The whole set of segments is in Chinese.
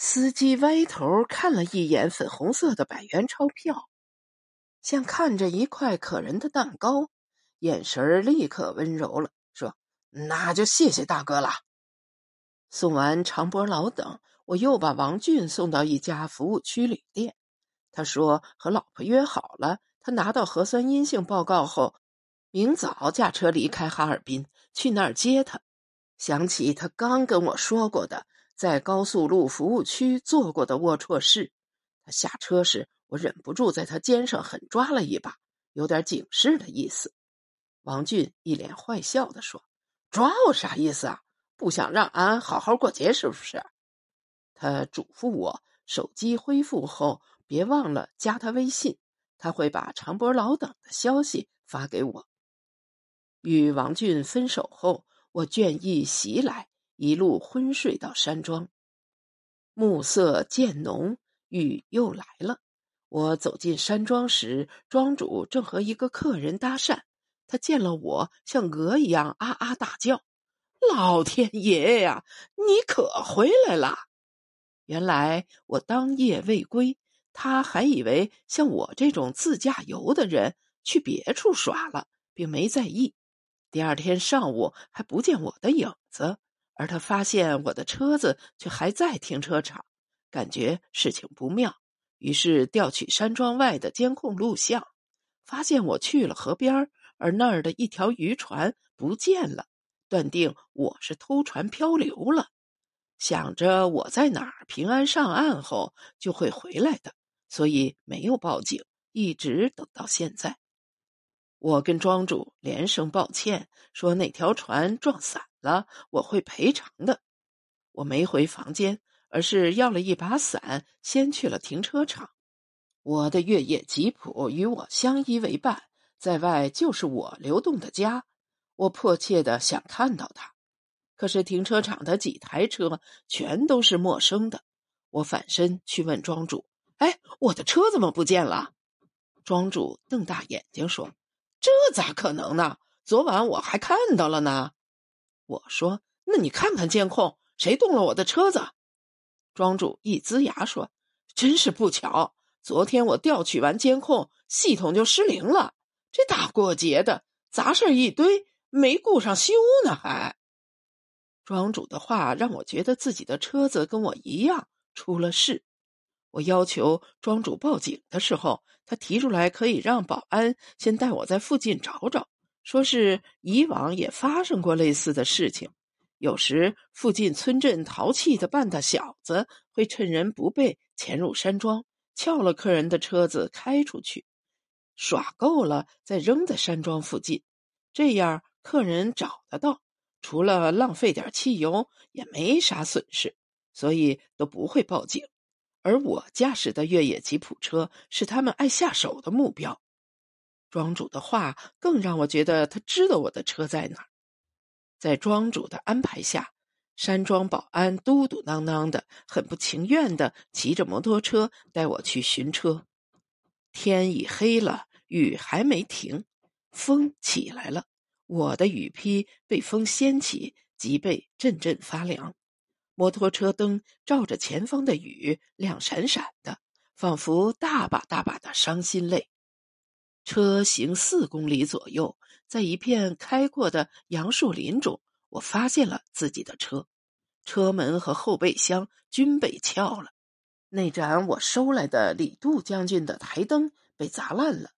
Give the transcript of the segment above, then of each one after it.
司机歪头看了一眼粉红色的百元钞票，像看着一块可人的蛋糕，眼神立刻温柔了，说：“那就谢谢大哥了。”送完长波老等，我又把王俊送到一家服务区旅店。他说和老婆约好了，他拿到核酸阴性报告后，明早驾车离开哈尔滨，去那儿接他。想起他刚跟我说过的。在高速路服务区做过的龌龊事，他下车时，我忍不住在他肩上狠抓了一把，有点警示的意思。王俊一脸坏笑的说：“抓我啥意思啊？不想让俺好好过节是不是？”他嘱咐我，手机恢复后别忘了加他微信，他会把长波老等的消息发给我。与王俊分手后，我倦意袭来。一路昏睡到山庄，暮色渐浓，雨又来了。我走进山庄时，庄主正和一个客人搭讪。他见了我，像鹅一样啊啊大叫：“老天爷呀，你可回来了！”原来我当夜未归，他还以为像我这种自驾游的人去别处耍了，并没在意。第二天上午还不见我的影子。而他发现我的车子却还在停车场，感觉事情不妙，于是调取山庄外的监控录像，发现我去了河边，而那儿的一条渔船不见了，断定我是偷船漂流了。想着我在哪儿平安上岸后就会回来的，所以没有报警，一直等到现在。我跟庄主连声抱歉，说那条船撞散。了，我会赔偿的。我没回房间，而是要了一把伞，先去了停车场。我的越野吉普与我相依为伴，在外就是我流动的家。我迫切的想看到它，可是停车场的几台车全都是陌生的。我反身去问庄主：“哎，我的车怎么不见了？”庄主瞪大眼睛说：“这咋可能呢？昨晚我还看到了呢。”我说：“那你看看监控，谁动了我的车子？”庄主一呲牙说：“真是不巧，昨天我调取完监控，系统就失灵了。这大过节的，杂事一堆，没顾上修呢。”还，庄主的话让我觉得自己的车子跟我一样出了事。我要求庄主报警的时候，他提出来可以让保安先带我在附近找找。说是以往也发生过类似的事情，有时附近村镇淘气的半大小子会趁人不备潜入山庄，撬了客人的车子开出去，耍够了再扔在山庄附近，这样客人找得到，除了浪费点汽油也没啥损失，所以都不会报警。而我驾驶的越野吉普车是他们爱下手的目标。庄主的话更让我觉得他知道我的车在哪儿。在庄主的安排下，山庄保安嘟嘟囔囔的，很不情愿的骑着摩托车带我去寻车。天已黑了，雨还没停，风起来了。我的雨披被风掀起，脊背阵阵发凉。摩托车灯照着前方的雨，亮闪闪的，仿佛大把大把的伤心泪。车行四公里左右，在一片开阔的杨树林中，我发现了自己的车，车门和后备箱均被撬了。那盏我收来的李杜将军的台灯被砸烂了，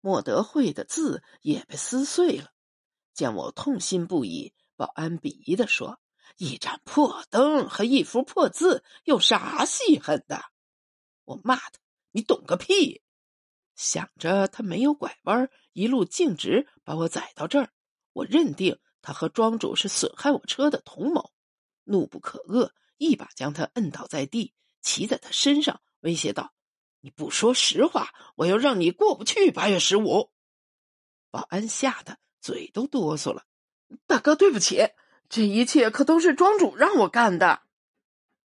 莫德惠的字也被撕碎了。见我痛心不已，保安鄙夷地说：“一盏破灯和一幅破字有啥稀罕的？”我骂他：“你懂个屁！”想着他没有拐弯，一路径直把我载到这儿，我认定他和庄主是损害我车的同谋，怒不可遏，一把将他摁倒在地，骑在他身上，威胁道：“你不说实话，我要让你过不去八月十五。”保安吓得嘴都哆嗦了。大哥，对不起，这一切可都是庄主让我干的。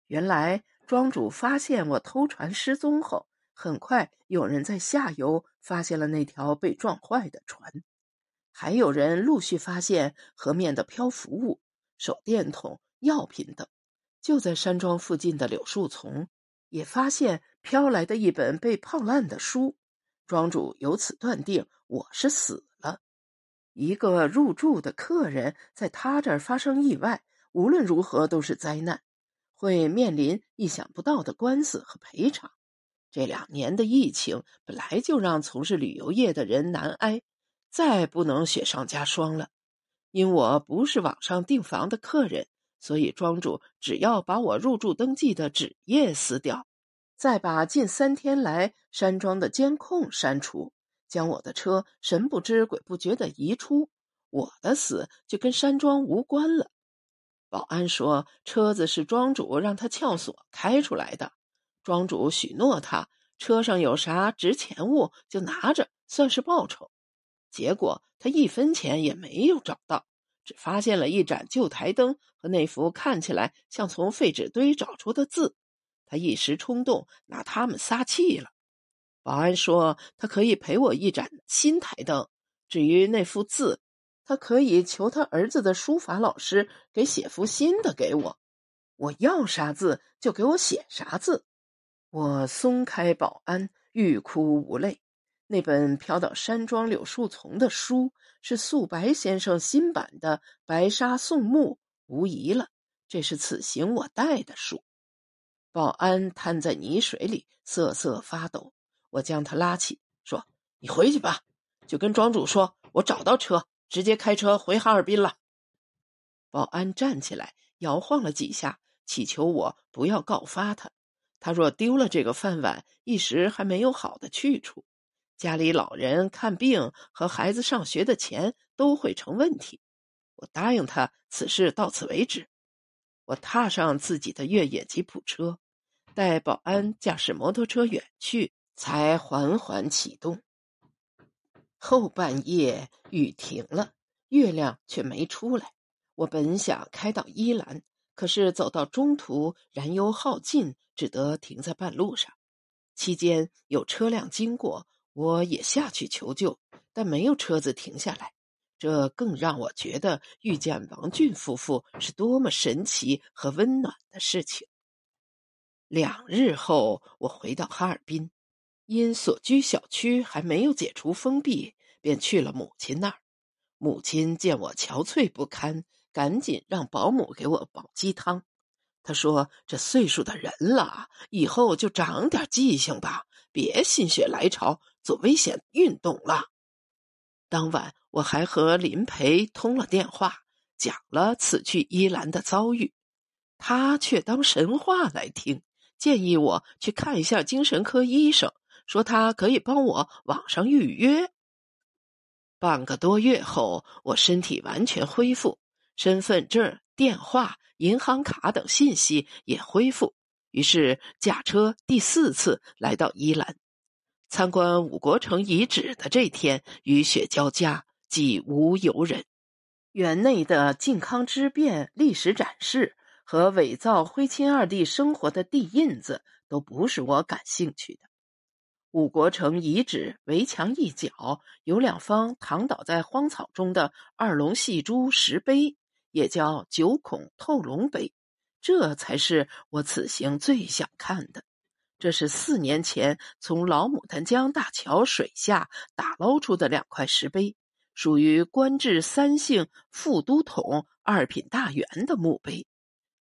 原来庄主发现我偷船失踪后。很快，有人在下游发现了那条被撞坏的船，还有人陆续发现河面的漂浮物、手电筒、药品等。就在山庄附近的柳树丛，也发现飘来的一本被泡烂的书。庄主由此断定我是死了。一个入住的客人在他这儿发生意外，无论如何都是灾难，会面临意想不到的官司和赔偿。这两年的疫情本来就让从事旅游业的人难挨，再不能雪上加霜了。因我不是网上订房的客人，所以庄主只要把我入住登记的纸页撕掉，再把近三天来山庄的监控删除，将我的车神不知鬼不觉的移出，我的死就跟山庄无关了。保安说，车子是庄主让他撬锁开出来的。庄主许诺他车上有啥值钱物就拿着，算是报酬。结果他一分钱也没有找到，只发现了一盏旧台灯和那幅看起来像从废纸堆找出的字。他一时冲动，拿他们撒气了。保安说他可以赔我一盏新台灯，至于那幅字，他可以求他儿子的书法老师给写幅新的给我。我要啥字就给我写啥字。我松开保安，欲哭无泪。那本飘到山庄柳树丛的书，是素白先生新版的《白沙宋墓》，无疑了，这是此行我带的书。保安瘫在泥水里，瑟瑟发抖。我将他拉起，说：“你回去吧，就跟庄主说，我找到车，直接开车回哈尔滨了。”保安站起来，摇晃了几下，祈求我不要告发他。他若丢了这个饭碗，一时还没有好的去处，家里老人看病和孩子上学的钱都会成问题。我答应他，此事到此为止。我踏上自己的越野吉普车，待保安驾驶摩托车远去，才缓缓启动。后半夜雨停了，月亮却没出来。我本想开到伊兰。可是走到中途，燃油耗尽，只得停在半路上。期间有车辆经过，我也下去求救，但没有车子停下来。这更让我觉得遇见王俊夫妇是多么神奇和温暖的事情。两日后，我回到哈尔滨，因所居小区还没有解除封闭，便去了母亲那儿。母亲见我憔悴不堪。赶紧让保姆给我煲鸡汤。他说：“这岁数的人了，以后就长点记性吧，别心血来潮做危险运动了。”当晚我还和林培通了电话，讲了此去伊兰的遭遇，他却当神话来听，建议我去看一下精神科医生，说他可以帮我网上预约。半个多月后，我身体完全恢复。身份证、电话、银行卡等信息也恢复，于是驾车第四次来到伊兰，参观五国城遗址的这天雨雪交加，几无游人。园内的靖康之变历史展示和伪造徽钦二帝生活的地印子都不是我感兴趣的。五国城遗址围墙一角有两方躺倒在荒草中的二龙戏珠石碑。也叫九孔透龙碑，这才是我此行最想看的。这是四年前从老牡丹江大桥水下打捞出的两块石碑，属于官至三姓副都统二品大员的墓碑。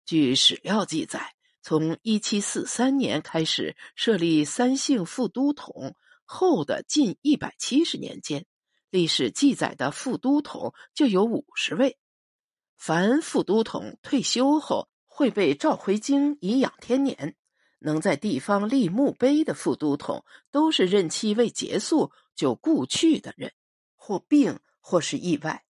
据史料记载，从一七四三年开始设立三姓副都统后的近一百七十年间，历史记载的副都统就有五十位。凡副都统退休后会被召回京颐养天年，能在地方立墓碑的副都统，都是任期未结束就故去的人，或病或是意外。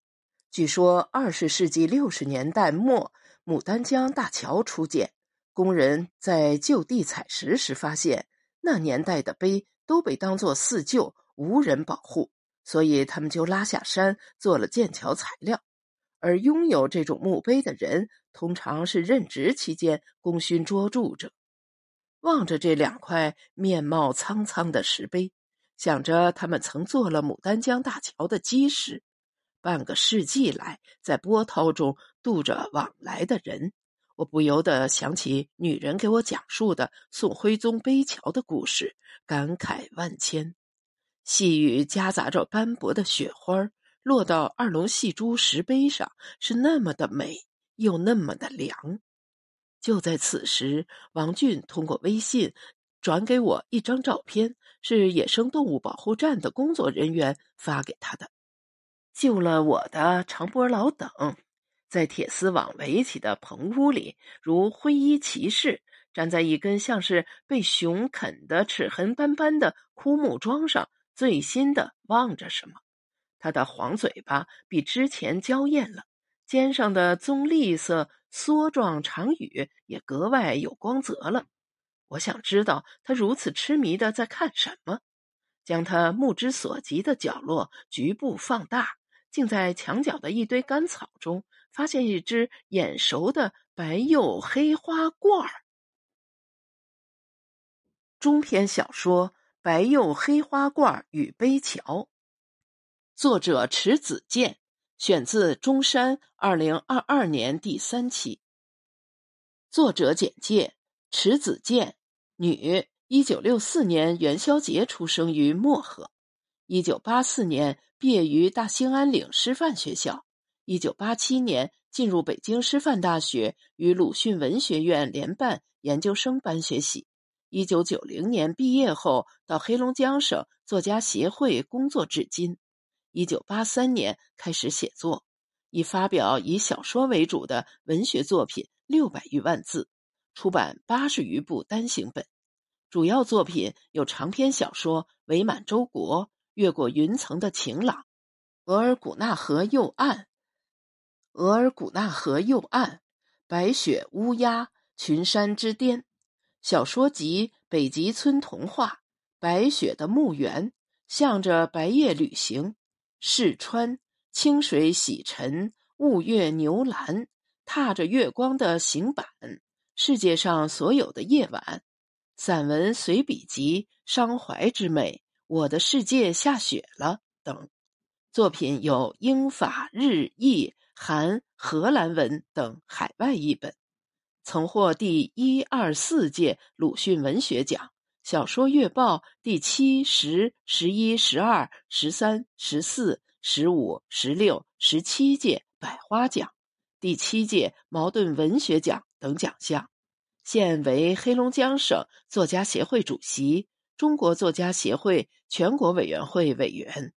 据说二十世纪六十年代末，牡丹江大桥初建，工人在就地采石时发现，那年代的碑都被当作四旧，无人保护，所以他们就拉下山做了建桥材料。而拥有这种墓碑的人，通常是任职期间功勋卓著者。望着这两块面貌苍苍的石碑，想着他们曾做了牡丹江大桥的基石，半个世纪来在波涛中渡着往来的人，我不由得想起女人给我讲述的宋徽宗碑桥的故事，感慨万千。细雨夹杂着斑驳的雪花，落到二龙戏珠石碑上，是那么的美，又那么的凉。就在此时，王俊通过微信转给我一张照片，是野生动物保护站的工作人员发给他的。救了我的长波老等。在铁丝网围起的棚屋里，如灰衣骑士站在一根像是被熊啃的齿痕斑斑的枯木桩上，醉心的望着什么。他的黄嘴巴比之前娇艳了，肩上的棕栗色梭状长羽也格外有光泽了。我想知道他如此痴迷的在看什么，将他目之所及的角落局部放大，竟在墙角的一堆干草中。发现一只眼熟的白釉黑花罐儿。中篇小说《白釉黑花罐与碑桥》，作者迟子健，选自中山二零二二年第三期。作者简介：迟子健，女，一九六四年元宵节出生于漠河，一九八四年毕业于大兴安岭师范学校。一九八七年进入北京师范大学，与鲁迅文学院联办研究生班学习。一九九零年毕业后，到黑龙江省作家协会工作至今。一九八三年开始写作，已发表以小说为主的文学作品六百余万字，出版八十余部单行本。主要作品有长篇小说《伪满洲国》《越过云层的晴朗》《额尔古纳河右岸》。额尔古纳河右岸，白雪乌鸦，群山之巅。小说集《北极村童话》，白雪的墓园，向着白夜旅行。试穿，清水洗尘，雾月牛栏，踏着月光的行板。世界上所有的夜晚。散文随笔集《伤怀之美》，我的世界下雪了等。作品有英法日意。韩、荷兰文等海外译本，曾获第一、二、四届鲁迅文学奖、小说月报第七、十、十一、十二、十三、十四、十五、十六、十七届百花奖、第七届茅盾文学奖等奖项。现为黑龙江省作家协会主席、中国作家协会全国委员会委员。